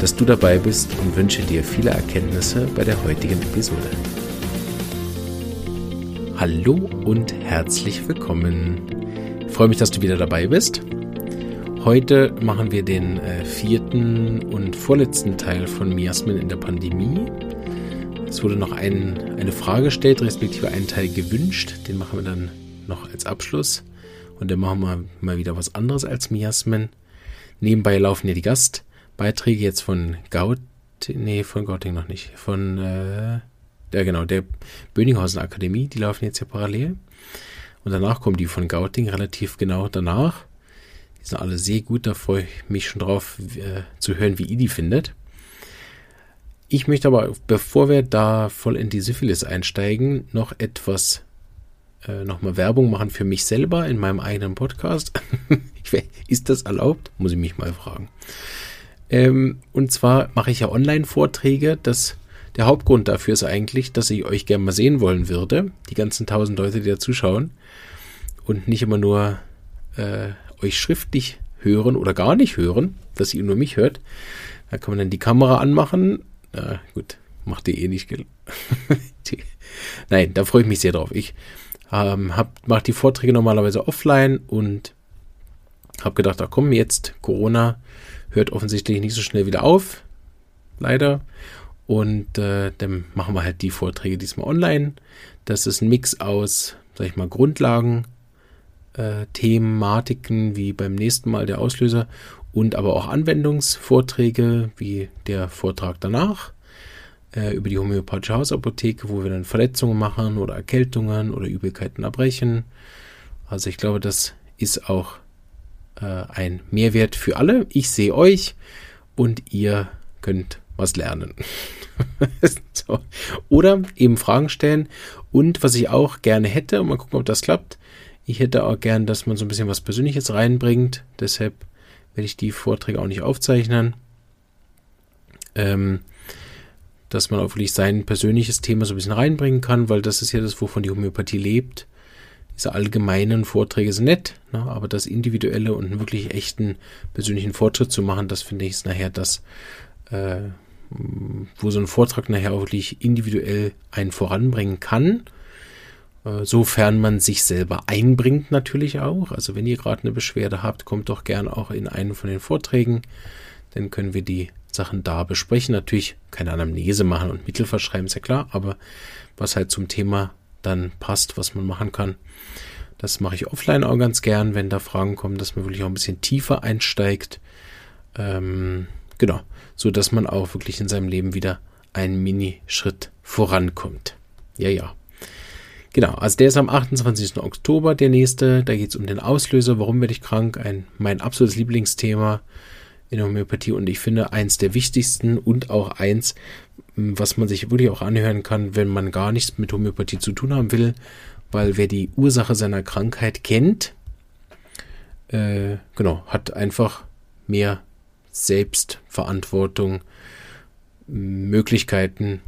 dass du dabei bist und wünsche dir viele Erkenntnisse bei der heutigen Episode. Hallo und herzlich willkommen. Ich freue mich, dass du wieder dabei bist. Heute machen wir den äh, vierten und vorletzten Teil von Miasmen in der Pandemie. Es wurde noch ein, eine Frage gestellt, respektive einen Teil gewünscht. Den machen wir dann noch als Abschluss. Und dann machen wir mal wieder was anderes als Miasmen. Nebenbei laufen ja die Gast- Beiträge jetzt von Gaut, nee, von Gauting noch nicht, von, äh, ja genau, der Böninghausen Akademie, die laufen jetzt ja parallel. Und danach kommen die von Gauting relativ genau danach. Die sind alle sehr gut, da freue ich mich schon drauf äh, zu hören, wie ihr die findet. Ich möchte aber, bevor wir da voll in die Syphilis einsteigen, noch etwas, äh, nochmal Werbung machen für mich selber in meinem eigenen Podcast. Ist das erlaubt? Muss ich mich mal fragen. Ähm, und zwar mache ich ja Online-Vorträge. Der Hauptgrund dafür ist eigentlich, dass ich euch gerne mal sehen wollen würde. Die ganzen tausend Leute, die da zuschauen. Und nicht immer nur äh, euch schriftlich hören oder gar nicht hören, dass ihr nur mich hört. Da kann man dann die Kamera anmachen. Äh, gut, macht ihr eh nicht. Nein, da freue ich mich sehr drauf. Ich ähm, mache die Vorträge normalerweise offline und habe gedacht, ach komm, jetzt Corona hört offensichtlich nicht so schnell wieder auf, leider. Und äh, dann machen wir halt die Vorträge diesmal online. Das ist ein Mix aus, sag ich mal, Grundlagen, äh, Thematiken wie beim nächsten Mal der Auslöser und aber auch Anwendungsvorträge wie der Vortrag danach äh, über die homöopathische Hausapotheke, wo wir dann Verletzungen machen oder Erkältungen oder Übelkeiten erbrechen. Also ich glaube, das ist auch äh, ein Mehrwert für alle. Ich sehe euch und ihr könnt was lernen. so. Oder eben Fragen stellen. Und was ich auch gerne hätte, mal gucken, ob das klappt, ich hätte auch gern, dass man so ein bisschen was Persönliches reinbringt. Deshalb werde ich die Vorträge auch nicht aufzeichnen. Ähm, dass man auch wirklich sein persönliches Thema so ein bisschen reinbringen kann, weil das ist ja das, wovon die Homöopathie lebt diese allgemeinen Vorträge sind nett, ne, aber das individuelle und einen wirklich echten persönlichen Fortschritt zu machen, das finde ich ist nachher das, äh, wo so ein Vortrag nachher auch wirklich individuell einen voranbringen kann. Äh, sofern man sich selber einbringt natürlich auch. Also wenn ihr gerade eine Beschwerde habt, kommt doch gern auch in einen von den Vorträgen. Dann können wir die Sachen da besprechen. Natürlich keine Anamnese machen und Mittel verschreiben, ist ja klar, aber was halt zum Thema dann passt, was man machen kann. Das mache ich offline auch ganz gern, wenn da Fragen kommen, dass man wirklich auch ein bisschen tiefer einsteigt. Ähm, genau, so dass man auch wirklich in seinem Leben wieder einen Mini-Schritt vorankommt. Ja, ja. Genau, also der ist am 28. Oktober, der nächste. Da geht es um den Auslöser. Warum werde ich krank? Ein, mein absolutes Lieblingsthema in der Homöopathie und ich finde eins der wichtigsten und auch eins, was man sich wirklich auch anhören kann, wenn man gar nichts mit Homöopathie zu tun haben will, weil wer die Ursache seiner Krankheit kennt, äh, genau, hat einfach mehr Selbstverantwortung, Möglichkeiten,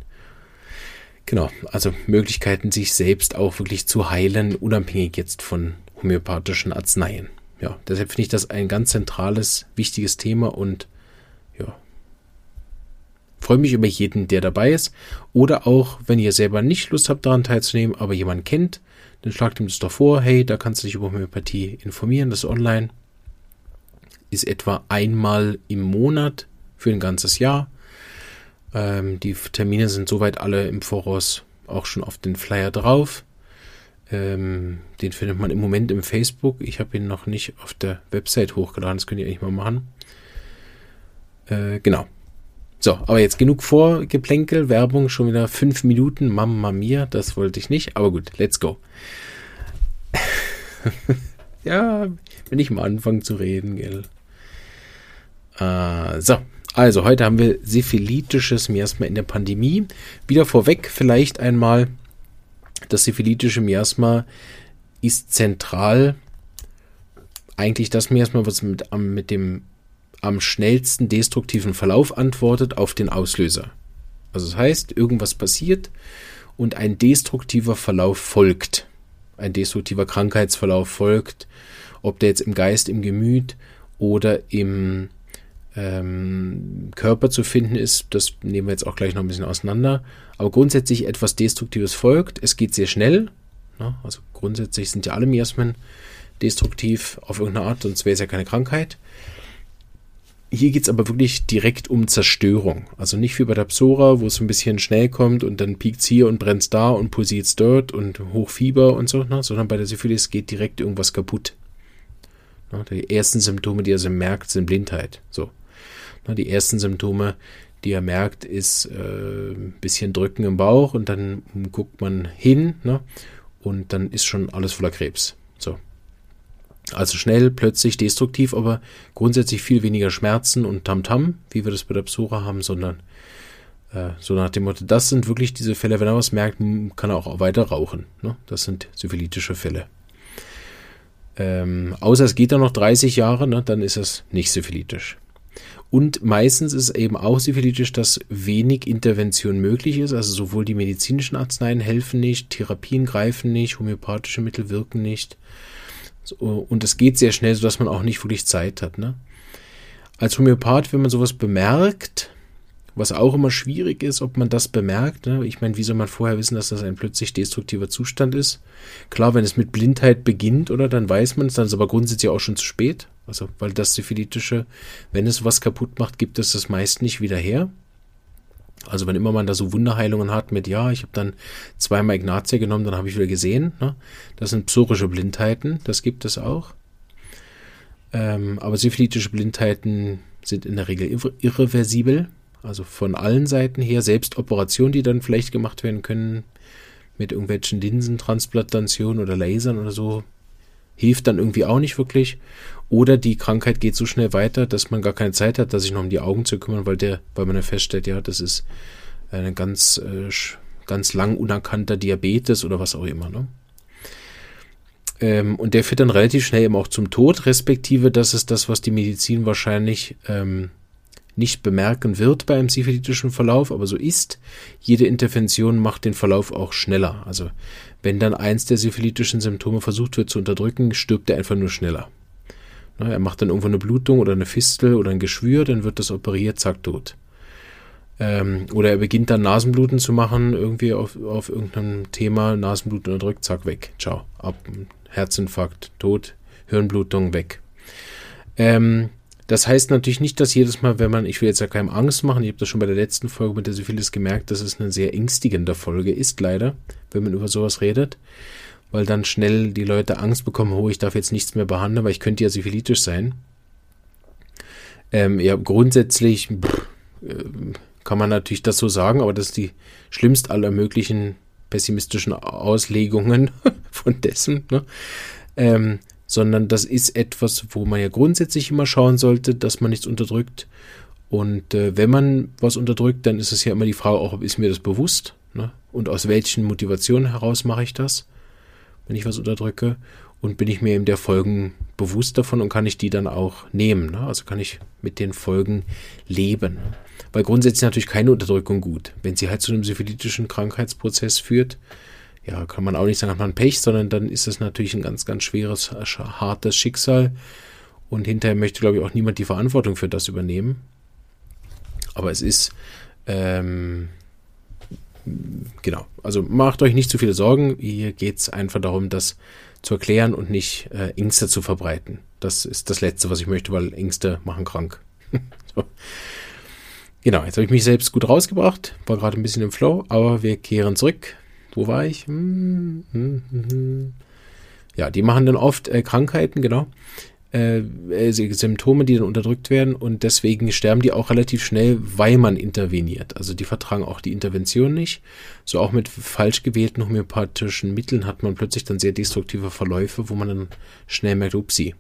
genau, also Möglichkeiten, sich selbst auch wirklich zu heilen, unabhängig jetzt von homöopathischen Arzneien. Ja, deshalb finde ich das ein ganz zentrales, wichtiges Thema und freue mich über jeden, der dabei ist. Oder auch, wenn ihr selber nicht Lust habt, daran teilzunehmen, aber jemanden kennt, dann schlagt ihm das doch vor, hey, da kannst du dich über Homöopathie informieren, das ist online. Ist etwa einmal im Monat für ein ganzes Jahr. Ähm, die Termine sind soweit alle im Voraus auch schon auf den Flyer drauf. Ähm, den findet man im Moment im Facebook. Ich habe ihn noch nicht auf der Website hochgeladen. Das könnt ihr eigentlich mal machen. Äh, genau. So, aber jetzt genug Vorgeplänkel, Werbung, schon wieder fünf Minuten. Mamma mia, das wollte ich nicht. Aber gut, let's go. ja, wenn ich mal anfange zu reden, gell. Äh, so, Also, heute haben wir syphilitisches Miasma in der Pandemie. Wieder vorweg vielleicht einmal, das syphilitische Miasma ist zentral eigentlich das Miasma, was mit, mit dem am schnellsten destruktiven Verlauf antwortet auf den Auslöser. Also das heißt, irgendwas passiert und ein destruktiver Verlauf folgt. Ein destruktiver Krankheitsverlauf folgt, ob der jetzt im Geist, im Gemüt oder im ähm, Körper zu finden ist, das nehmen wir jetzt auch gleich noch ein bisschen auseinander. Aber grundsätzlich etwas Destruktives folgt. Es geht sehr schnell. Ne? Also grundsätzlich sind ja alle Miasmen destruktiv auf irgendeine Art, sonst wäre es ja keine Krankheit. Hier geht es aber wirklich direkt um Zerstörung. Also nicht wie bei der Psora, wo es ein bisschen schnell kommt und dann piekt es hier und brennt da und pulsiert es dort und Hochfieber und so, ne? sondern bei der Syphilis geht direkt irgendwas kaputt. Ne? Die ersten Symptome, die er so merkt, sind Blindheit. So. Die ersten Symptome, die er merkt, ist äh, ein bisschen Drücken im Bauch und dann guckt man hin ne? und dann ist schon alles voller Krebs. So. Also schnell, plötzlich, destruktiv, aber grundsätzlich viel weniger Schmerzen und Tamtam, -Tam, wie wir das bei der Psora haben, sondern äh, so nach dem Motto, das sind wirklich diese Fälle, wenn er was merkt, kann er auch weiter rauchen. Ne? Das sind syphilitische Fälle. Ähm, außer es geht dann noch 30 Jahre, ne? dann ist es nicht syphilitisch. Und meistens ist es eben auch syphilitisch, dass wenig Intervention möglich ist. Also sowohl die medizinischen Arzneien helfen nicht, Therapien greifen nicht, homöopathische Mittel wirken nicht. Und es geht sehr schnell, sodass man auch nicht wirklich Zeit hat. Ne? Als Homöopath, wenn man sowas bemerkt, was auch immer schwierig ist, ob man das bemerkt. Ne? Ich meine, wie soll man vorher wissen, dass das ein plötzlich destruktiver Zustand ist? Klar, wenn es mit Blindheit beginnt, oder dann weiß man es, dann ist aber grundsätzlich auch schon zu spät. Also, weil das syphilitische, wenn es was kaputt macht, gibt es das meist nicht wieder her. Also wenn immer man da so Wunderheilungen hat mit, ja, ich habe dann zweimal Ignatia genommen, dann habe ich wieder gesehen. Ne? Das sind psorische Blindheiten, das gibt es auch. Ähm, aber syphilitische Blindheiten sind in der Regel irreversibel, also von allen Seiten her. Selbst Operationen, die dann vielleicht gemacht werden können mit irgendwelchen Linsentransplantationen oder Lasern oder so, hilft dann irgendwie auch nicht wirklich. Oder die Krankheit geht so schnell weiter, dass man gar keine Zeit hat, sich noch um die Augen zu kümmern, weil der, weil man ja feststellt, ja, das ist ein ganz, äh, ganz lang unerkannter Diabetes oder was auch immer. Ne? Ähm, und der führt dann relativ schnell eben auch zum Tod, respektive das ist das, was die Medizin wahrscheinlich ähm, nicht bemerken wird bei einem syphilitischen Verlauf, aber so ist. Jede Intervention macht den Verlauf auch schneller. Also wenn dann eins der syphilitischen Symptome versucht wird zu unterdrücken, stirbt er einfach nur schneller. Er macht dann irgendwo eine Blutung oder eine Fistel oder ein Geschwür, dann wird das operiert, zack, tot. Ähm, oder er beginnt dann Nasenbluten zu machen, irgendwie auf, auf irgendeinem Thema, Nasenbluten unterdrückt, zack, weg. Ciao. Ab, Herzinfarkt, tot, Hirnblutung, weg. Ähm, das heißt natürlich nicht, dass jedes Mal, wenn man, ich will jetzt ja keinem Angst machen, ich habe das schon bei der letzten Folge mit der Syphilis gemerkt, dass es eine sehr ängstigende Folge ist, leider, wenn man über sowas redet weil dann schnell die Leute Angst bekommen, oh, ich darf jetzt nichts mehr behandeln, weil ich könnte ja syphilitisch sein. Ähm, ja, grundsätzlich pff, äh, kann man natürlich das so sagen, aber das ist die schlimmste aller möglichen pessimistischen Auslegungen von dessen, ne? ähm, sondern das ist etwas, wo man ja grundsätzlich immer schauen sollte, dass man nichts unterdrückt. Und äh, wenn man was unterdrückt, dann ist es ja immer die Frage, auch ist mir das bewusst? Ne? Und aus welchen Motivationen heraus mache ich das? Wenn ich was unterdrücke. Und bin ich mir eben der Folgen bewusst davon und kann ich die dann auch nehmen. Ne? Also kann ich mit den Folgen leben. Weil grundsätzlich natürlich keine Unterdrückung gut. Wenn sie halt zu einem syphilitischen Krankheitsprozess führt, ja, kann man auch nicht sagen, hat man Pech, sondern dann ist es natürlich ein ganz, ganz schweres, hartes Schicksal. Und hinterher möchte, glaube ich, auch niemand die Verantwortung für das übernehmen. Aber es ist ähm, genau, also macht euch nicht zu viele Sorgen. Hier geht es einfach darum, das zu erklären und nicht äh, Ängste zu verbreiten. Das ist das Letzte, was ich möchte, weil Ängste machen krank. so. Genau, jetzt habe ich mich selbst gut rausgebracht, war gerade ein bisschen im Flow, aber wir kehren zurück. Wo war ich? Hm, hm, hm, ja, die machen dann oft äh, Krankheiten, genau äh, äh Symptome, die dann unterdrückt werden und deswegen sterben die auch relativ schnell, weil man interveniert. Also die vertragen auch die Intervention nicht. So auch mit falsch gewählten homöopathischen Mitteln hat man plötzlich dann sehr destruktive Verläufe, wo man dann schnell merkt, upsie,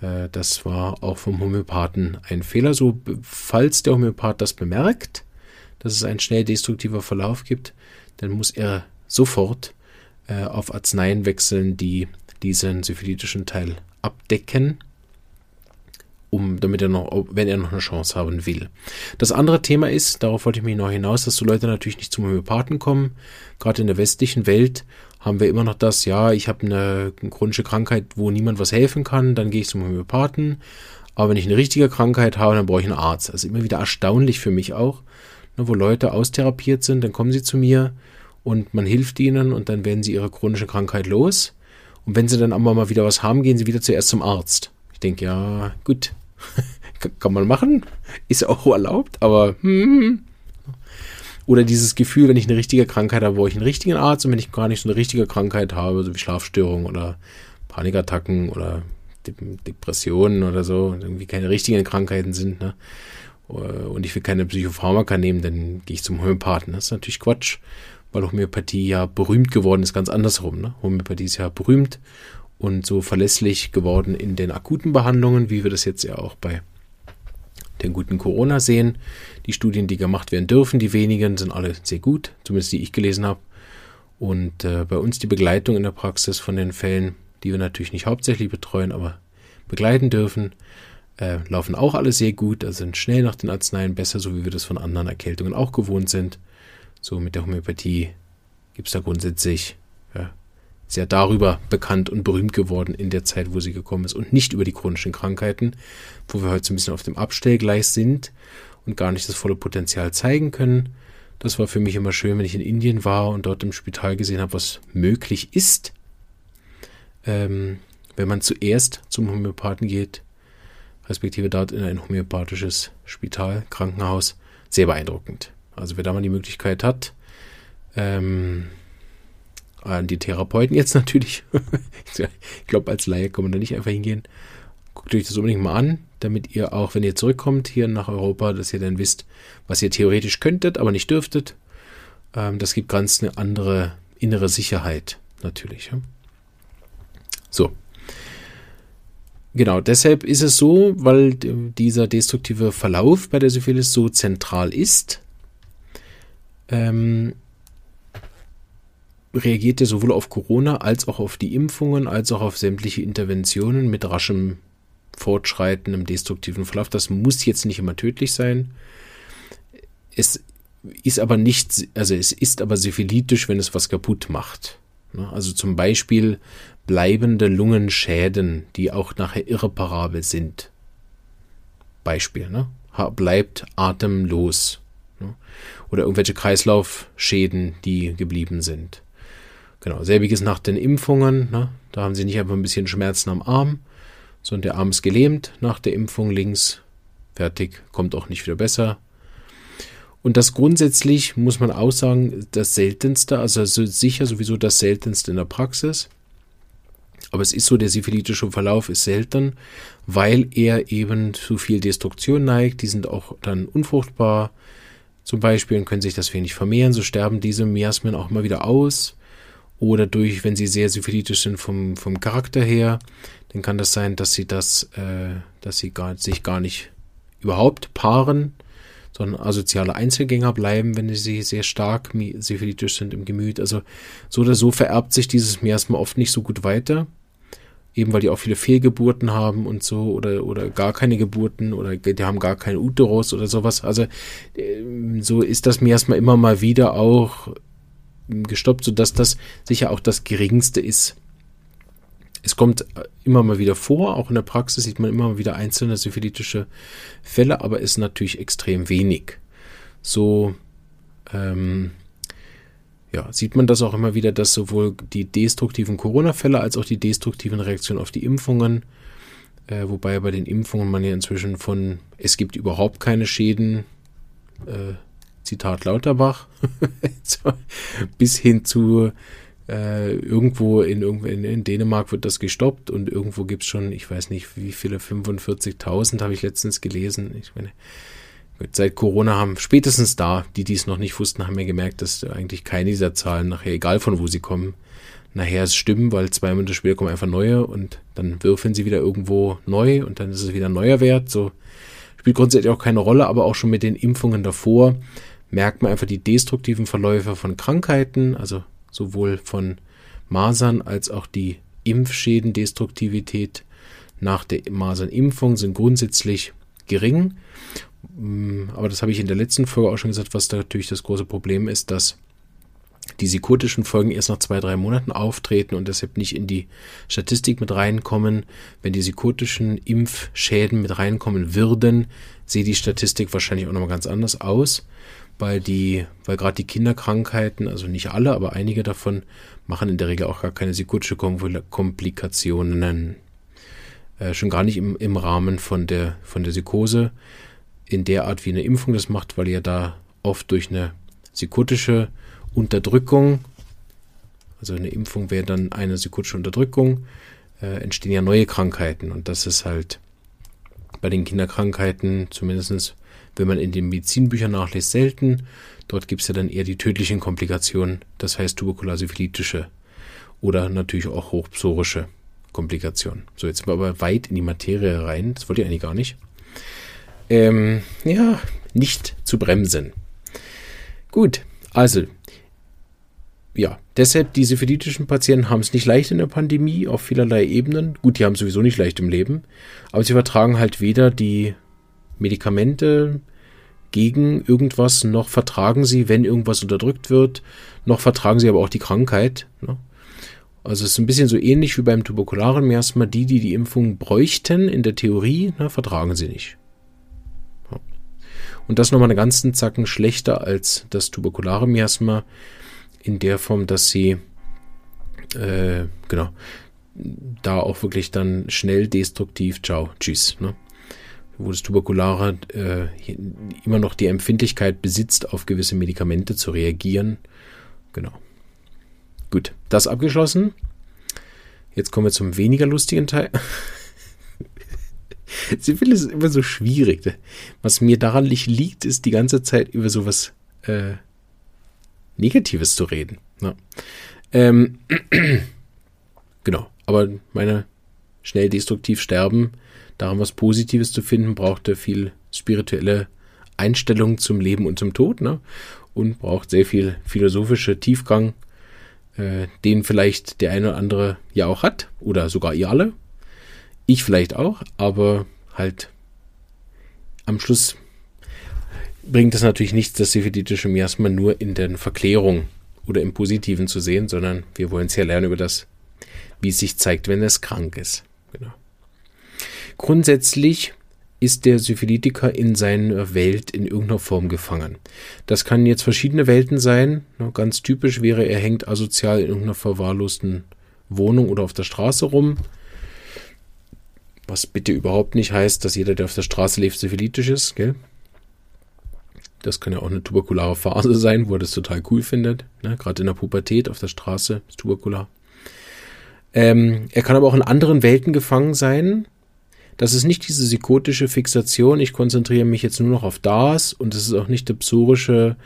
Äh, das war auch vom Homöopathen ein Fehler. So, falls der Homöopath das bemerkt, dass es einen schnell destruktiver Verlauf gibt, dann muss er sofort äh, auf Arzneien wechseln, die diesen syphilitischen Teil abdecken um, damit er noch, wenn er noch eine Chance haben will. Das andere Thema ist, darauf wollte ich mich noch hinaus, dass so Leute natürlich nicht zum Homöopathen kommen. Gerade in der westlichen Welt haben wir immer noch das, ja, ich habe eine, chronische Krankheit, wo niemand was helfen kann, dann gehe ich zum Homöopathen. Aber wenn ich eine richtige Krankheit habe, dann brauche ich einen Arzt. Also immer wieder erstaunlich für mich auch, ne, wo Leute austherapiert sind, dann kommen sie zu mir und man hilft ihnen und dann werden sie ihre chronische Krankheit los. Und wenn sie dann aber mal wieder was haben, gehen sie wieder zuerst zum Arzt. Ich denke, ja, gut, kann man machen, ist auch erlaubt, aber hm. Oder dieses Gefühl, wenn ich eine richtige Krankheit habe, wo ich einen richtigen Arzt und wenn ich gar nicht so eine richtige Krankheit habe, so wie Schlafstörungen oder Panikattacken oder Depressionen oder so, irgendwie keine richtigen Krankheiten sind, ne? Und ich will keine Psychopharmaka nehmen, dann gehe ich zum Homöopathen. Das ist natürlich Quatsch, weil Homöopathie ja berühmt geworden ist, ganz andersrum. Ne? Homöopathie ist ja berühmt und so verlässlich geworden in den akuten Behandlungen, wie wir das jetzt ja auch bei den guten Corona sehen. Die Studien, die gemacht werden dürfen, die wenigen, sind alle sehr gut, zumindest die ich gelesen habe. Und äh, bei uns die Begleitung in der Praxis von den Fällen, die wir natürlich nicht hauptsächlich betreuen, aber begleiten dürfen, äh, laufen auch alle sehr gut, also sind schnell nach den Arzneien besser, so wie wir das von anderen Erkältungen auch gewohnt sind. So mit der Homöopathie gibt es da grundsätzlich ja, ja darüber bekannt und berühmt geworden in der Zeit, wo sie gekommen ist und nicht über die chronischen Krankheiten, wo wir heute so ein bisschen auf dem Abstellgleis sind und gar nicht das volle Potenzial zeigen können. Das war für mich immer schön, wenn ich in Indien war und dort im Spital gesehen habe, was möglich ist, ähm, wenn man zuerst zum Homöopathen geht, respektive dort in ein homöopathisches Spital, Krankenhaus. Sehr beeindruckend. Also wer da mal die Möglichkeit hat, ähm, an die Therapeuten jetzt natürlich. ich glaube, als Laie kann man da nicht einfach hingehen. Guckt euch das unbedingt mal an, damit ihr auch, wenn ihr zurückkommt hier nach Europa, dass ihr dann wisst, was ihr theoretisch könntet, aber nicht dürftet. Ähm, das gibt ganz eine andere innere Sicherheit natürlich. Ja? So. Genau, deshalb ist es so, weil dieser destruktive Verlauf bei der Syphilis so zentral ist, ähm, reagierte sowohl auf Corona als auch auf die Impfungen, als auch auf sämtliche Interventionen mit raschem Fortschreiten im destruktiven Verlauf. Das muss jetzt nicht immer tödlich sein. Es ist aber nicht, also es ist aber syphilitisch, wenn es was kaputt macht. Ne? Also zum Beispiel bleibende Lungenschäden, die auch nachher irreparabel sind. Beispiel, ne? Bleibt atemlos. Ne? Oder irgendwelche Kreislaufschäden, die geblieben sind. Genau, selbiges nach den Impfungen. Ne? Da haben sie nicht einfach ein bisschen Schmerzen am Arm, sondern der Arm ist gelähmt nach der Impfung links. Fertig, kommt auch nicht wieder besser. Und das grundsätzlich muss man auch sagen, das seltenste, also sicher sowieso das seltenste in der Praxis. Aber es ist so, der syphilitische Verlauf ist selten, weil er eben zu viel Destruktion neigt. Die sind auch dann unfruchtbar zum Beispiel und können sich deswegen nicht vermehren. So sterben diese Miasmen auch mal wieder aus oder durch, wenn sie sehr syphilitisch sind vom, vom Charakter her, dann kann das sein, dass sie das, äh, dass sie gar, sich gar nicht überhaupt paaren, sondern asoziale Einzelgänger bleiben, wenn sie sehr stark syphilitisch sind im Gemüt. Also so oder so vererbt sich dieses Miasma oft nicht so gut weiter. Eben weil die auch viele Fehlgeburten haben und so oder, oder gar keine Geburten oder die haben gar keinen Uterus oder sowas. Also äh, so ist das Miasma immer mal wieder auch gestoppt, sodass das sicher auch das geringste ist. Es kommt immer mal wieder vor, auch in der Praxis sieht man immer mal wieder einzelne syphilitische Fälle, aber ist natürlich extrem wenig. So ähm, ja, sieht man das auch immer wieder, dass sowohl die destruktiven Corona-Fälle als auch die destruktiven Reaktionen auf die Impfungen, äh, wobei bei den Impfungen man ja inzwischen von es gibt überhaupt keine Schäden äh, Zitat Lauterbach, bis hin zu äh, irgendwo in, in, in, Dänemark wird das gestoppt und irgendwo gibt es schon, ich weiß nicht wie viele, 45.000 habe ich letztens gelesen. Ich meine, seit Corona haben spätestens da, die dies noch nicht wussten, haben wir gemerkt, dass eigentlich keine dieser Zahlen nachher, egal von wo sie kommen, nachher es stimmen, weil zwei Monate später kommen einfach neue und dann würfeln sie wieder irgendwo neu und dann ist es wieder ein neuer Wert. So spielt grundsätzlich auch keine Rolle, aber auch schon mit den Impfungen davor merkt man einfach die destruktiven Verläufe von Krankheiten, also sowohl von Masern als auch die Impfschäden, Destruktivität nach der Masernimpfung sind grundsätzlich gering. Mm, aber das habe ich in der letzten Folge auch schon gesagt, was da natürlich das große Problem ist, dass die psychotischen Folgen erst nach zwei, drei Monaten auftreten und deshalb nicht in die Statistik mit reinkommen. Wenn die psychotischen Impfschäden mit reinkommen würden, sieht die Statistik wahrscheinlich auch nochmal ganz anders aus, weil weil gerade die Kinderkrankheiten, also nicht alle, aber einige davon, machen in der Regel auch gar keine psychotische Komplikationen. Äh, schon gar nicht im, im Rahmen von der, von der Psychose in der Art, wie eine Impfung das macht, weil ihr da oft durch eine psychotische Unterdrückung, also eine Impfung wäre dann eine psychotische Unterdrückung, äh, entstehen ja neue Krankheiten. Und das ist halt bei den Kinderkrankheiten, zumindest wenn man in den Medizinbüchern nachliest, selten. Dort gibt es ja dann eher die tödlichen Komplikationen, das heißt tuberkulose-philitische oder natürlich auch hochpsorische Komplikationen. So, jetzt sind wir aber weit in die Materie rein. Das wollte ich eigentlich gar nicht. Ähm, ja, nicht zu bremsen. Gut, also ja, deshalb diese philitischen Patienten haben es nicht leicht in der Pandemie auf vielerlei Ebenen. Gut, die haben sowieso nicht leicht im Leben, aber sie vertragen halt weder die Medikamente gegen irgendwas, noch vertragen sie, wenn irgendwas unterdrückt wird, noch vertragen sie aber auch die Krankheit. Ne? Also es ist ein bisschen so ähnlich wie beim tuberkularen Miasma. Die, die die Impfung bräuchten, in der Theorie, ne, vertragen sie nicht. Und das nochmal einen ganzen Zacken schlechter als das tuberkulare Miasma in der Form, dass sie äh, genau da auch wirklich dann schnell destruktiv, ciao, tschüss. Ne? Wo das Tuberkulare äh, immer noch die Empfindlichkeit besitzt, auf gewisse Medikamente zu reagieren. Genau. Gut, das abgeschlossen. Jetzt kommen wir zum weniger lustigen Teil. Sie finden es immer so schwierig. Was mir daran nicht liegt, ist die ganze Zeit über sowas äh, Negatives zu reden. Ja. Ähm, genau, aber meine schnell destruktiv sterben, daran was Positives zu finden, brauchte viel spirituelle Einstellung zum Leben und zum Tod, ne? Und braucht sehr viel philosophische Tiefgang, äh, den vielleicht der eine oder andere ja auch hat, oder sogar ihr alle. Ich vielleicht auch, aber halt am Schluss bringt es natürlich nichts, das syphilitische Miasma nur in der Verklärung oder im Positiven zu sehen, sondern wir wollen es ja lernen über das, wie es sich zeigt, wenn es krank ist. Genau. Grundsätzlich ist der Syphilitiker in seiner Welt in irgendeiner Form gefangen. Das kann jetzt verschiedene Welten sein. Ganz typisch wäre, er hängt asozial in irgendeiner verwahrlosten Wohnung oder auf der Straße rum. Was bitte überhaupt nicht heißt, dass jeder, der auf der Straße lebt, syphilitisch ist. Gell? Das kann ja auch eine tuberkulare Phase sein, wo er das total cool findet. Ne? Gerade in der Pubertät auf der Straße ist tuberkular. Ähm, er kann aber auch in anderen Welten gefangen sein. Das ist nicht diese psychotische Fixation, ich konzentriere mich jetzt nur noch auf das und das ist auch nicht der psorische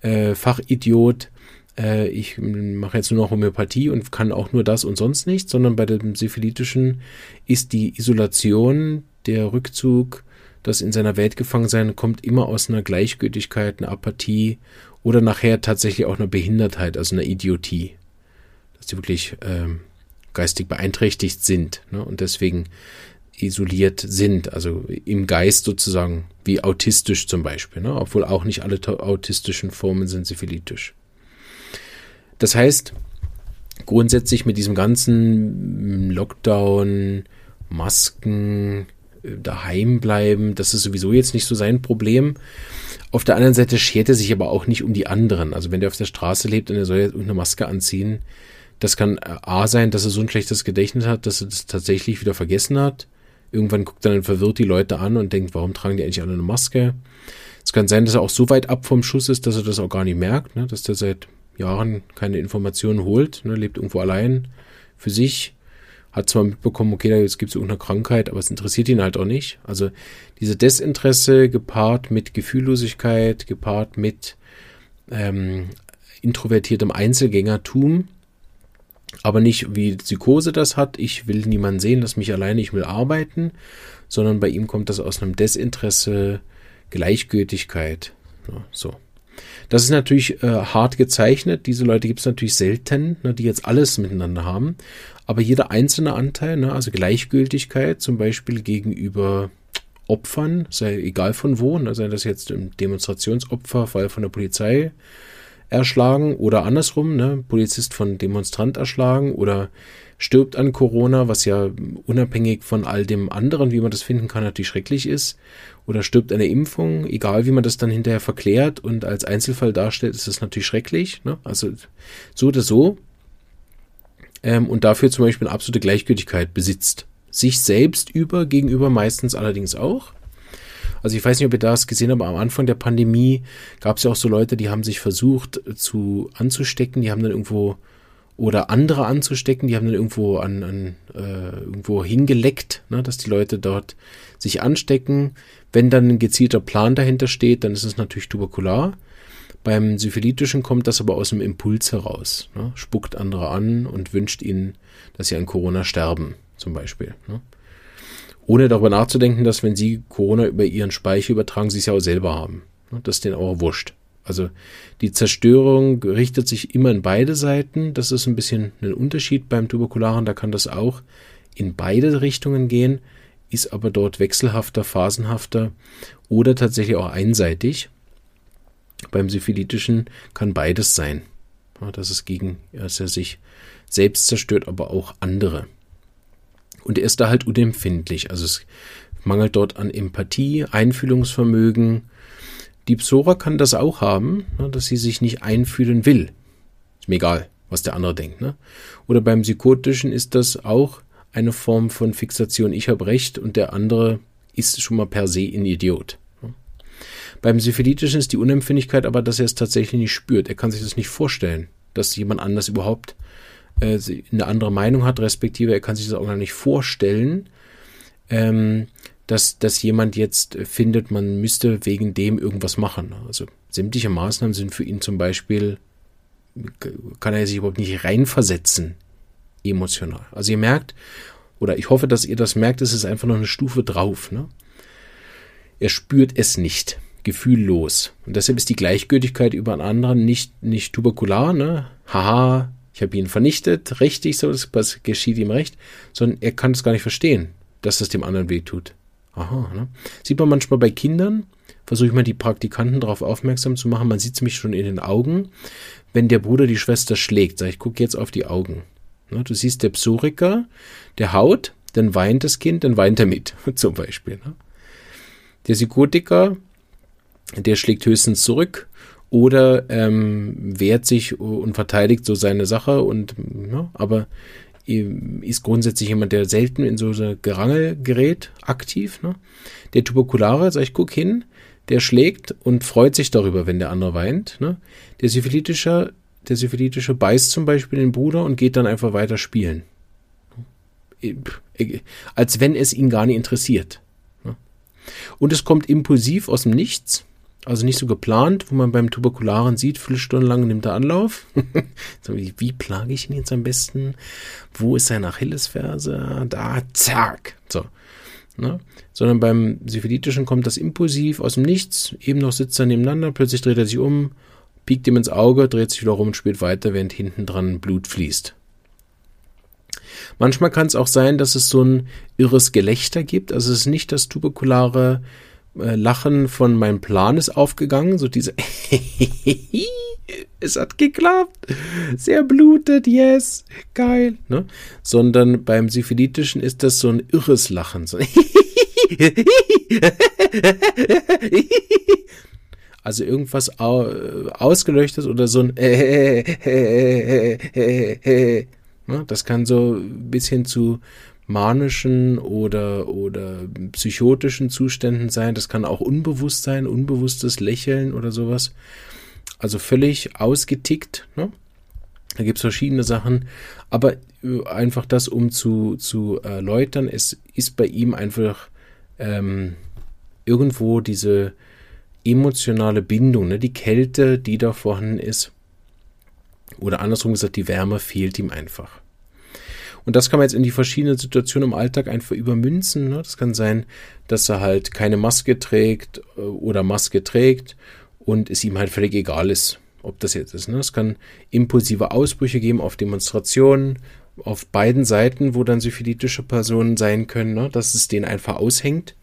äh, Fachidiot, äh, ich mache jetzt nur noch Homöopathie und kann auch nur das und sonst nichts, sondern bei dem syphilitischen ist die Isolation, der Rückzug, das in seiner Welt gefangen sein kommt immer aus einer Gleichgültigkeit, einer Apathie oder nachher tatsächlich auch einer Behindertheit, also einer Idiotie. Dass sie wirklich ähm, geistig beeinträchtigt sind ne, und deswegen isoliert sind, also im Geist sozusagen, wie autistisch zum Beispiel, ne, obwohl auch nicht alle autistischen Formen sind syphilitisch. Das heißt, grundsätzlich mit diesem ganzen Lockdown, Masken, daheim bleiben. Das ist sowieso jetzt nicht so sein Problem. Auf der anderen Seite schert er sich aber auch nicht um die anderen. Also wenn der auf der Straße lebt und er soll jetzt eine Maske anziehen, das kann A sein, dass er so ein schlechtes Gedächtnis hat, dass er das tatsächlich wieder vergessen hat. Irgendwann guckt er dann verwirrt die Leute an und denkt, warum tragen die eigentlich alle eine Maske? Es kann sein, dass er auch so weit ab vom Schuss ist, dass er das auch gar nicht merkt, ne? dass der seit Jahren keine Informationen holt, ne? lebt irgendwo allein für sich hat zwar mitbekommen, okay, da gibt es irgendeine Krankheit, aber es interessiert ihn halt auch nicht. Also diese Desinteresse gepaart mit Gefühllosigkeit, gepaart mit ähm, introvertiertem Einzelgängertum, Aber nicht wie Psychose das hat, ich will niemanden sehen, lass mich alleine, ich will arbeiten, sondern bei ihm kommt das aus einem Desinteresse, Gleichgültigkeit. Ja, so. Das ist natürlich äh, hart gezeichnet. Diese Leute gibt es natürlich selten, ne, die jetzt alles miteinander haben. Aber jeder einzelne Anteil, ne, also Gleichgültigkeit zum Beispiel gegenüber Opfern, sei egal von wo, ne, sei das jetzt ein Demonstrationsopfer, Fall von der Polizei erschlagen oder andersrum, ne, Polizist von Demonstrant erschlagen oder stirbt an Corona, was ja unabhängig von all dem anderen, wie man das finden kann, natürlich schrecklich ist, oder stirbt eine Impfung, egal wie man das dann hinterher verklärt und als Einzelfall darstellt, ist das natürlich schrecklich. Ne? Also so oder so. Ähm, und dafür zum Beispiel eine absolute Gleichgültigkeit besitzt. Sich selbst über, gegenüber meistens allerdings auch. Also ich weiß nicht, ob ihr das gesehen habt, aber am Anfang der Pandemie gab es ja auch so Leute, die haben sich versucht zu anzustecken, die haben dann irgendwo oder andere anzustecken. Die haben dann irgendwo an, an äh, irgendwo hingeleckt, ne, dass die Leute dort sich anstecken. Wenn dann ein gezielter Plan dahinter steht, dann ist es natürlich tuberkular. Beim Syphilitischen kommt das aber aus dem Impuls heraus. Ne? Spuckt andere an und wünscht ihnen, dass sie an Corona sterben, zum Beispiel. Ne? Ohne darüber nachzudenken, dass wenn sie Corona über ihren Speicher übertragen, sie es ja auch selber haben. Ne? Das ist denen auch wurscht. Also die Zerstörung richtet sich immer in beide Seiten. Das ist ein bisschen ein Unterschied beim Tuberkularen. Da kann das auch in beide Richtungen gehen, ist aber dort wechselhafter, phasenhafter oder tatsächlich auch einseitig. Beim Syphilitischen kann beides sein. dass es gegen, dass er sich selbst zerstört, aber auch andere. Und er ist da halt unempfindlich. Also es mangelt dort an Empathie, Einfühlungsvermögen, die Psora kann das auch haben, ne, dass sie sich nicht einfühlen will. Ist mir egal, was der andere denkt. Ne? Oder beim Psychotischen ist das auch eine Form von Fixation. Ich habe recht und der andere ist schon mal per se ein Idiot. Ne? Beim Syphilitischen ist die Unempfindlichkeit aber, dass er es tatsächlich nicht spürt. Er kann sich das nicht vorstellen, dass jemand anders überhaupt äh, eine andere Meinung hat, respektive er kann sich das auch gar nicht vorstellen, ähm, dass, dass jemand jetzt findet, man müsste wegen dem irgendwas machen. Also sämtliche Maßnahmen sind für ihn zum Beispiel, kann er sich überhaupt nicht reinversetzen, emotional. Also ihr merkt, oder ich hoffe, dass ihr das merkt, es ist einfach noch eine Stufe drauf. Ne? Er spürt es nicht, gefühllos. Und deshalb ist die Gleichgültigkeit über einen anderen nicht, nicht tuberkular, ne? Haha, ich habe ihn vernichtet, richtig, so, das geschieht ihm recht, sondern er kann es gar nicht verstehen, dass das dem anderen wehtut. Aha, ne? Sieht man manchmal bei Kindern, versuche ich mal die Praktikanten darauf aufmerksam zu machen, man sieht es mich schon in den Augen, wenn der Bruder die Schwester schlägt, sag ich, guck jetzt auf die Augen. Ne? Du siehst der Psoriker, der haut, dann weint das Kind, dann weint er mit, zum Beispiel. Ne? Der Psychotiker, der schlägt höchstens zurück oder ähm, wehrt sich und verteidigt so seine Sache und ja, aber ist grundsätzlich jemand, der selten in so ein Gerangel gerät, aktiv. Ne? Der Tuberkulare, sag ich, guck hin, der schlägt und freut sich darüber, wenn der andere weint. Ne? Der Syphilitische, der Syphilitische beißt zum Beispiel den Bruder und geht dann einfach weiter spielen. Als wenn es ihn gar nicht interessiert. Ne? Und es kommt impulsiv aus dem Nichts. Also nicht so geplant, wo man beim Tuberkularen sieht, Viertelstunde lang nimmt er Anlauf. wie, plage ich ihn jetzt am besten? Wo ist seine Achillesferse? Da, zack. So. Ne? Sondern beim Syphilitischen kommt das impulsiv aus dem Nichts. Eben noch sitzt er nebeneinander, plötzlich dreht er sich um, piekt ihm ins Auge, dreht sich wieder rum und spielt weiter, während hinten dran Blut fließt. Manchmal kann es auch sein, dass es so ein irres Gelächter gibt. Also es ist nicht das tuberkulare Lachen von meinem Plan ist aufgegangen, so diese es hat geklappt, sehr blutet, yes, geil, ne? Sondern beim Syphilitischen ist das so ein irres Lachen, so. Also irgendwas ausgeleuchtet oder so ein das kann so ein bisschen zu manischen oder, oder psychotischen Zuständen sein. Das kann auch unbewusst sein, unbewusstes Lächeln oder sowas. Also völlig ausgetickt. Ne? Da gibt es verschiedene Sachen. Aber äh, einfach das, um zu, zu erläutern, es ist bei ihm einfach ähm, irgendwo diese emotionale Bindung, ne? die Kälte, die da vorhanden ist. Oder andersrum gesagt, die Wärme fehlt ihm einfach. Und das kann man jetzt in die verschiedenen Situationen im Alltag einfach übermünzen. Ne? Das kann sein, dass er halt keine Maske trägt äh, oder Maske trägt und es ihm halt völlig egal ist, ob das jetzt ist. Ne? Es kann impulsive Ausbrüche geben auf Demonstrationen, auf beiden Seiten, wo dann syphilitische Personen sein können, ne? dass es denen einfach aushängt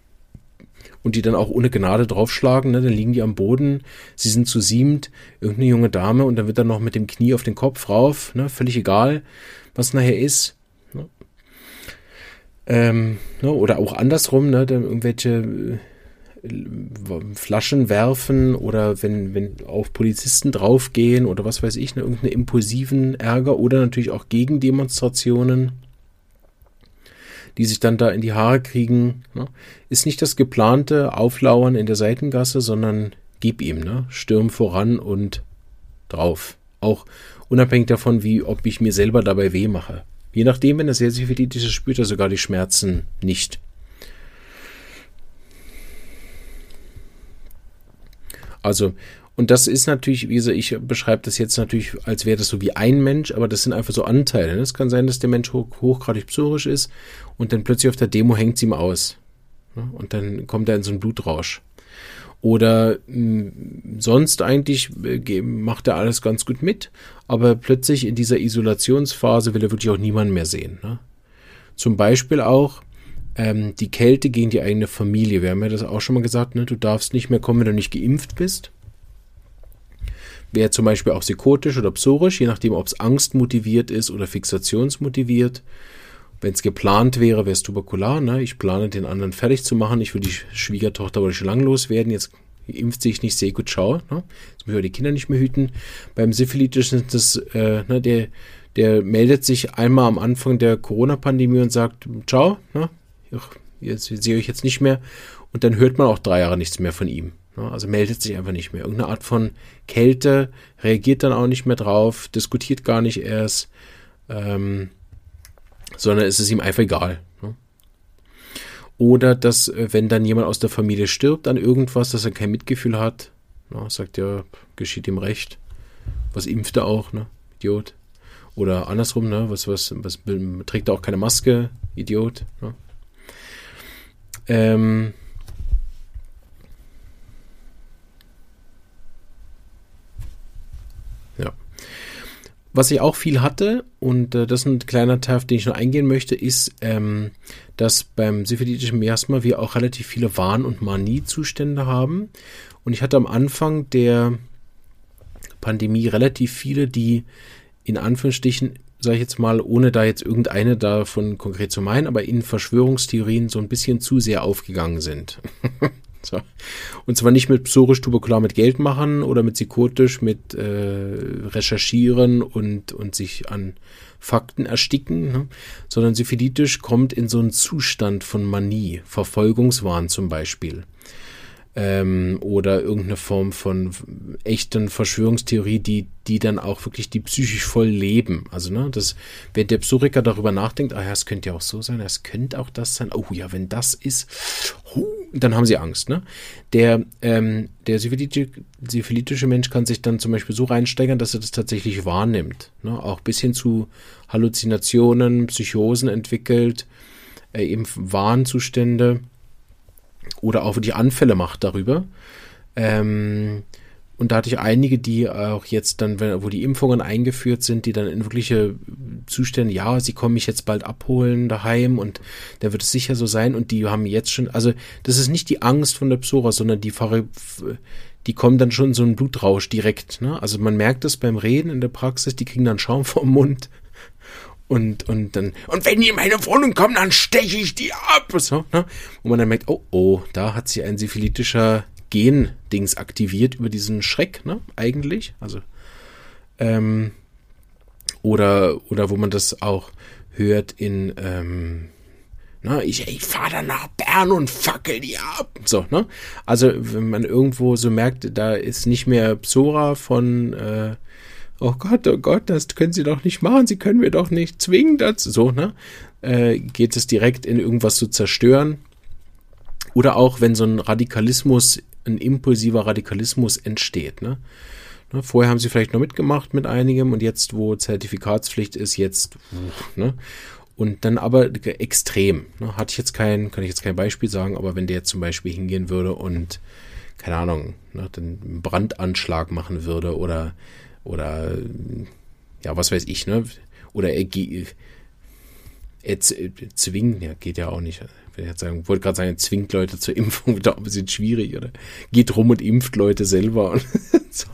und die dann auch ohne Gnade draufschlagen, ne? dann liegen die am Boden, sie sind zu siebend, irgendeine junge Dame und dann wird dann noch mit dem Knie auf den Kopf rauf, ne? völlig egal, was nachher ist. Ähm, ne? Oder auch andersrum, ne? dann irgendwelche Flaschen werfen oder wenn, wenn auf Polizisten draufgehen oder was weiß ich, ne, irgendeinen impulsiven Ärger oder natürlich auch Gegendemonstrationen, die sich dann da in die Haare kriegen, ne, ist nicht das geplante Auflauern in der Seitengasse, sondern gib ihm, ne, stürm voran und drauf. Auch unabhängig davon, wie, ob ich mir selber dabei weh mache. Je nachdem, wenn er sehr syphilitis ist, spürt er sogar die Schmerzen nicht. Also, und das ist natürlich, wie gesagt, ich beschreibe das jetzt natürlich, als wäre das so wie ein Mensch, aber das sind einfach so Anteile. Ne? Es kann sein, dass der Mensch hoch, hochgradig psychisch ist und dann plötzlich auf der Demo hängt es ihm aus. Ne? Und dann kommt er in so einen Blutrausch. Oder hm, sonst eigentlich äh, macht er alles ganz gut mit, aber plötzlich in dieser Isolationsphase will er wirklich auch niemanden mehr sehen. Ne? Zum Beispiel auch, ähm, die Kälte gegen die eigene Familie. Wir haben ja das auch schon mal gesagt, ne? du darfst nicht mehr kommen, wenn du nicht geimpft bist. Wäre zum Beispiel auch psychotisch oder psorisch, je nachdem, ob es angstmotiviert ist oder fixationsmotiviert. Wenn es geplant wäre, wäre es tuberkular. Ne? Ich plane, den anderen fertig zu machen. Ich will die Schwiegertochter wollte schon lang loswerden. Jetzt impft sich nicht, sehr gut, ciao. Ne? Jetzt müssen wir die Kinder nicht mehr hüten. Beim Syphilitis ist das, äh, ne, der, der meldet sich einmal am Anfang der Corona-Pandemie und sagt, ciao, ne? jetzt sehe ich jetzt nicht mehr. Und dann hört man auch drei Jahre nichts mehr von ihm. Ne? Also meldet sich einfach nicht mehr. Irgendeine Art von Kälte, reagiert dann auch nicht mehr drauf, diskutiert gar nicht erst, ähm, sondern es ist ihm einfach egal. Ne? Oder dass, äh, wenn dann jemand aus der Familie stirbt an irgendwas, dass er kein Mitgefühl hat, ne? sagt ja, geschieht ihm recht. Was impft er auch, ne? Idiot. Oder andersrum, ne? Was, was, was trägt er auch keine Maske, Idiot. Ne? Ähm, ja. Was ich auch viel hatte, und äh, das ist ein kleiner Teil, auf den ich noch eingehen möchte, ist, ähm, dass beim syphilitischen Miasma wir auch relativ viele Wahn- und Manie-Zustände haben. Und ich hatte am Anfang der Pandemie relativ viele, die in Anführungsstrichen sage ich jetzt mal, ohne da jetzt irgendeine davon konkret zu meinen, aber in Verschwörungstheorien so ein bisschen zu sehr aufgegangen sind. so. Und zwar nicht mit psorisch tuberkular mit Geld machen oder mit psychotisch mit äh, recherchieren und, und sich an Fakten ersticken, ne? sondern syphilitisch kommt in so einen Zustand von Manie, Verfolgungswahn zum Beispiel ähm, oder irgendeine Form von echten Verschwörungstheorie, die, die dann auch wirklich die psychisch voll leben. Also, ne, das, wenn der Psychiker darüber nachdenkt, ah ja, es könnte ja auch so sein, es könnte auch das sein, oh ja, wenn das ist, huh, dann haben sie Angst, ne? Der, ähm, der syphilitische, syphilitische Mensch kann sich dann zum Beispiel so reinsteigern, dass er das tatsächlich wahrnimmt, ne? Auch bis hin zu Halluzinationen, Psychosen entwickelt, äh, eben Warnzustände oder auch die Anfälle macht darüber. Ähm, und da hatte ich einige, die auch jetzt dann, wo die Impfungen eingeführt sind, die dann in wirkliche Zustände, ja, sie kommen mich jetzt bald abholen daheim und da wird es sicher so sein und die haben jetzt schon, also das ist nicht die Angst von der Psora, sondern die die kommen dann schon so einen Blutrausch direkt, ne? Also man merkt das beim Reden in der Praxis, die kriegen dann Schaum vom Mund und, und dann, und wenn die in meine Wohnung kommen, dann steche ich die ab. So, ne? Und man dann merkt, oh, oh, da hat sich ein syphilitischer Gen-Dings aktiviert über diesen Schreck, ne? Eigentlich. Also, ähm, oder, oder wo man das auch hört in, ähm, na, ich, ich fahre dann nach Bern und fackel die ab. So, ne? Also, wenn man irgendwo so merkt, da ist nicht mehr Psora von, äh, oh Gott, oh Gott, das können Sie doch nicht machen, Sie können mir doch nicht zwingen dazu. So, ne? Äh, geht es direkt in irgendwas zu zerstören. Oder auch, wenn so ein Radikalismus, ein impulsiver Radikalismus entsteht, ne? ne vorher haben sie vielleicht noch mitgemacht mit einigem und jetzt, wo Zertifikatspflicht ist, jetzt, ne? Und dann aber extrem. Ne? Hatte ich jetzt kein, kann ich jetzt kein Beispiel sagen, aber wenn der jetzt zum Beispiel hingehen würde und, keine Ahnung, ne, einen Brandanschlag machen würde oder, oder, ja, was weiß ich, ne? Oder er, er zwingt, ja, geht ja auch nicht. Ich wollte gerade sagen, er zwingt Leute zur Impfung, da ein bisschen schwierig, oder geht rum und impft Leute selber. so.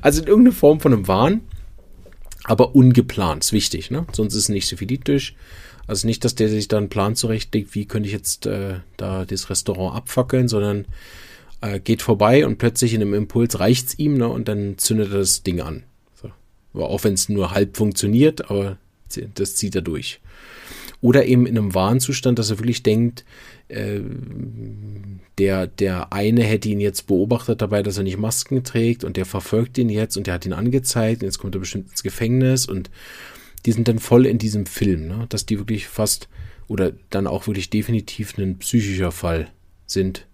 Also in irgendeine Form von einem Wahn aber ungeplant, ist wichtig, ne? Sonst ist es nicht syphilitisch. Also nicht, dass der sich da einen Plan zurechtlegt, wie könnte ich jetzt äh, da das Restaurant abfackeln, sondern äh, geht vorbei und plötzlich in einem Impuls reicht's ihm, ne? Und dann zündet er das Ding an. So. Aber auch wenn es nur halb funktioniert, aber das zieht er durch. Oder eben in einem Warnzustand, dass er wirklich denkt, äh, der, der eine hätte ihn jetzt beobachtet dabei, dass er nicht Masken trägt und der verfolgt ihn jetzt und der hat ihn angezeigt und jetzt kommt er bestimmt ins Gefängnis und die sind dann voll in diesem Film, ne? dass die wirklich fast oder dann auch wirklich definitiv ein psychischer Fall sind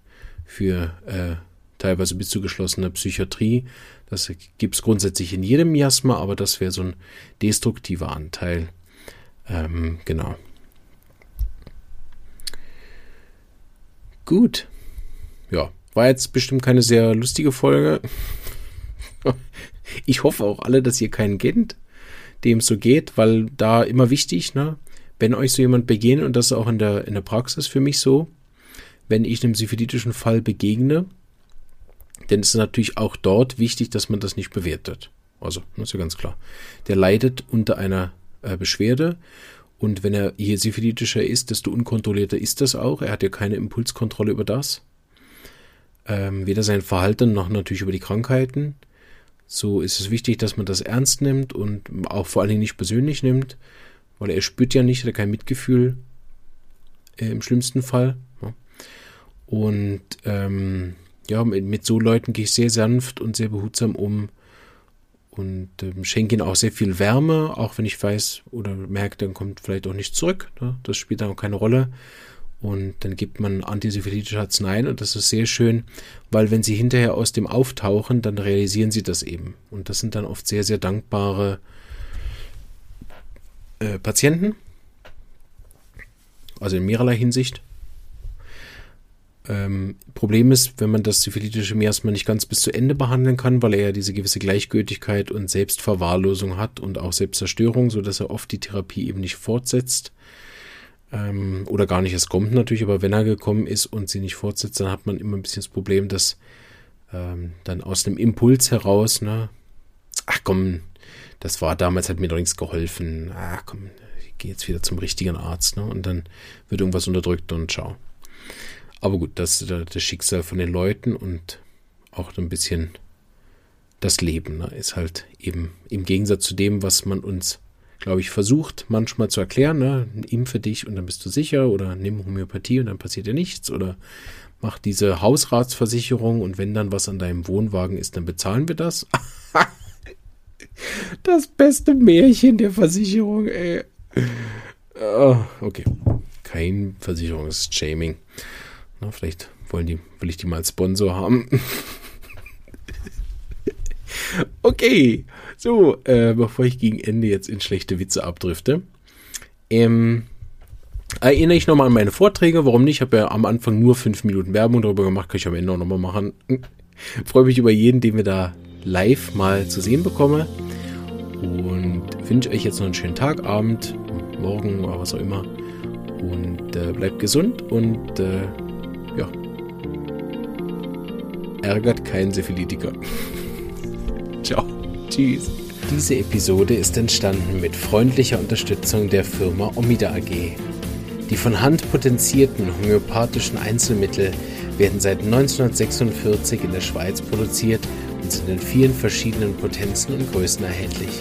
für äh, teilweise bis zu geschlossener Psychiatrie. Das gibt es grundsätzlich in jedem Miasma, aber das wäre so ein destruktiver Anteil. Ähm, genau. Gut. Ja, war jetzt bestimmt keine sehr lustige Folge. Ich hoffe auch alle, dass ihr keinen kennt, dem so geht, weil da immer wichtig, ne? Wenn euch so jemand begegnet, und das ist auch in der, in der Praxis für mich so, wenn ich einem syphilitischen Fall begegne, dann ist es natürlich auch dort wichtig, dass man das nicht bewertet. Also, das ist ja ganz klar. Der leidet unter einer äh, Beschwerde und wenn er je syphilitischer ist, desto unkontrollierter ist das auch. Er hat ja keine Impulskontrolle über das. Ähm, weder sein Verhalten noch natürlich über die Krankheiten. So ist es wichtig, dass man das ernst nimmt und auch vor allen Dingen nicht persönlich nimmt, weil er spürt ja nicht, er hat kein Mitgefühl äh, im schlimmsten Fall. Und ähm, ja, mit, mit so Leuten gehe ich sehr sanft und sehr behutsam um und ähm, schenke ihnen auch sehr viel Wärme, auch wenn ich weiß oder merke, dann kommt vielleicht auch nicht zurück. Ne? Das spielt dann auch keine Rolle. Und dann gibt man antisyphilitische Arzneien und das ist sehr schön, weil wenn sie hinterher aus dem auftauchen, dann realisieren sie das eben. Und das sind dann oft sehr, sehr dankbare äh, Patienten. Also in mehrerlei Hinsicht. Ähm, Problem ist, wenn man das syphilitische Miasma nicht ganz bis zu Ende behandeln kann, weil er ja diese gewisse Gleichgültigkeit und Selbstverwahrlosung hat und auch Selbstzerstörung, sodass er oft die Therapie eben nicht fortsetzt. Ähm, oder gar nicht erst kommt natürlich, aber wenn er gekommen ist und sie nicht fortsetzt, dann hat man immer ein bisschen das Problem, dass ähm, dann aus einem Impuls heraus, ne, ach komm, das war damals, hat mir doch nichts geholfen, ach komm, ich gehe jetzt wieder zum richtigen Arzt, ne, und dann wird irgendwas unterdrückt und ciao. Aber gut, das ist das Schicksal von den Leuten und auch ein bisschen das Leben. Ne? Ist halt eben im Gegensatz zu dem, was man uns, glaube ich, versucht manchmal zu erklären. Ne? Impfe dich und dann bist du sicher oder nimm Homöopathie und dann passiert dir nichts oder mach diese Hausratsversicherung und wenn dann was an deinem Wohnwagen ist, dann bezahlen wir das. das beste Märchen der Versicherung, ey. Oh, okay. Kein Versicherungsshaming. Na, vielleicht wollen die, will ich die mal als Sponsor haben. okay, so, äh, bevor ich gegen Ende jetzt in schlechte Witze abdrifte, ähm, erinnere ich nochmal an meine Vorträge. Warum nicht? Ich habe ja am Anfang nur fünf Minuten Werbung darüber gemacht, kann ich am Ende auch nochmal machen. Freue mich über jeden, den wir da live mal zu sehen bekomme. Und wünsche euch jetzt noch einen schönen Tag, Abend, Morgen oder was auch immer. Und äh, bleibt gesund und äh, ja, ärgert keinen Syphilitiker. Ciao. Tschüss. Diese Episode ist entstanden mit freundlicher Unterstützung der Firma Omida AG. Die von Hand potenzierten homöopathischen Einzelmittel werden seit 1946 in der Schweiz produziert und sind in vielen verschiedenen Potenzen und Größen erhältlich.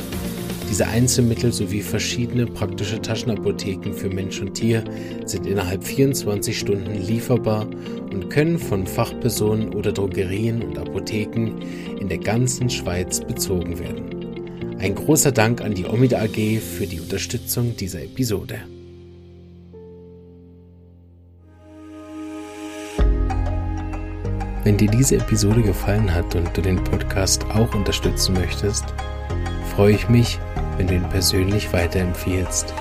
Diese Einzelmittel sowie verschiedene praktische Taschenapotheken für Mensch und Tier sind innerhalb 24 Stunden lieferbar und können von Fachpersonen oder Drogerien und Apotheken in der ganzen Schweiz bezogen werden. Ein großer Dank an die Omida AG für die Unterstützung dieser Episode. Wenn dir diese Episode gefallen hat und du den Podcast auch unterstützen möchtest, freue ich mich, wenn du ihn persönlich weiterempfiehlst.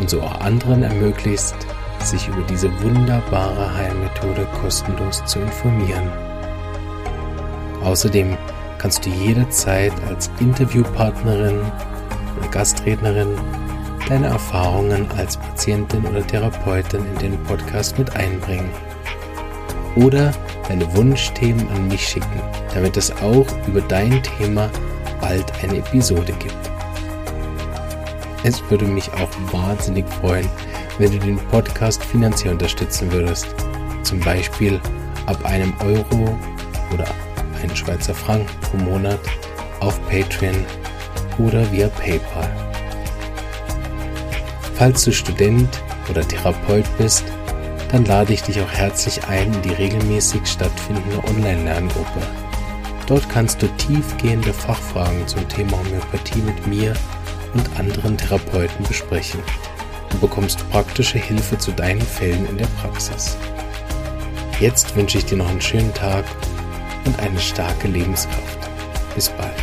und so auch anderen ermöglicht, sich über diese wunderbare Heilmethode kostenlos zu informieren. Außerdem kannst du jederzeit als Interviewpartnerin oder Gastrednerin deine Erfahrungen als Patientin oder Therapeutin in den Podcast mit einbringen. Oder deine Wunschthemen an mich schicken, damit es auch über dein Thema bald eine Episode gibt. Es würde mich auch wahnsinnig freuen, wenn du den Podcast finanziell unterstützen würdest. Zum Beispiel ab einem Euro oder einen Schweizer Franken pro Monat auf Patreon oder via PayPal. Falls du Student oder Therapeut bist, dann lade ich dich auch herzlich ein in die regelmäßig stattfindende Online-Lerngruppe. Dort kannst du tiefgehende Fachfragen zum Thema Homöopathie mit mir und anderen Therapeuten besprechen. Du bekommst praktische Hilfe zu deinen Fällen in der Praxis. Jetzt wünsche ich dir noch einen schönen Tag und eine starke Lebenskraft. Bis bald.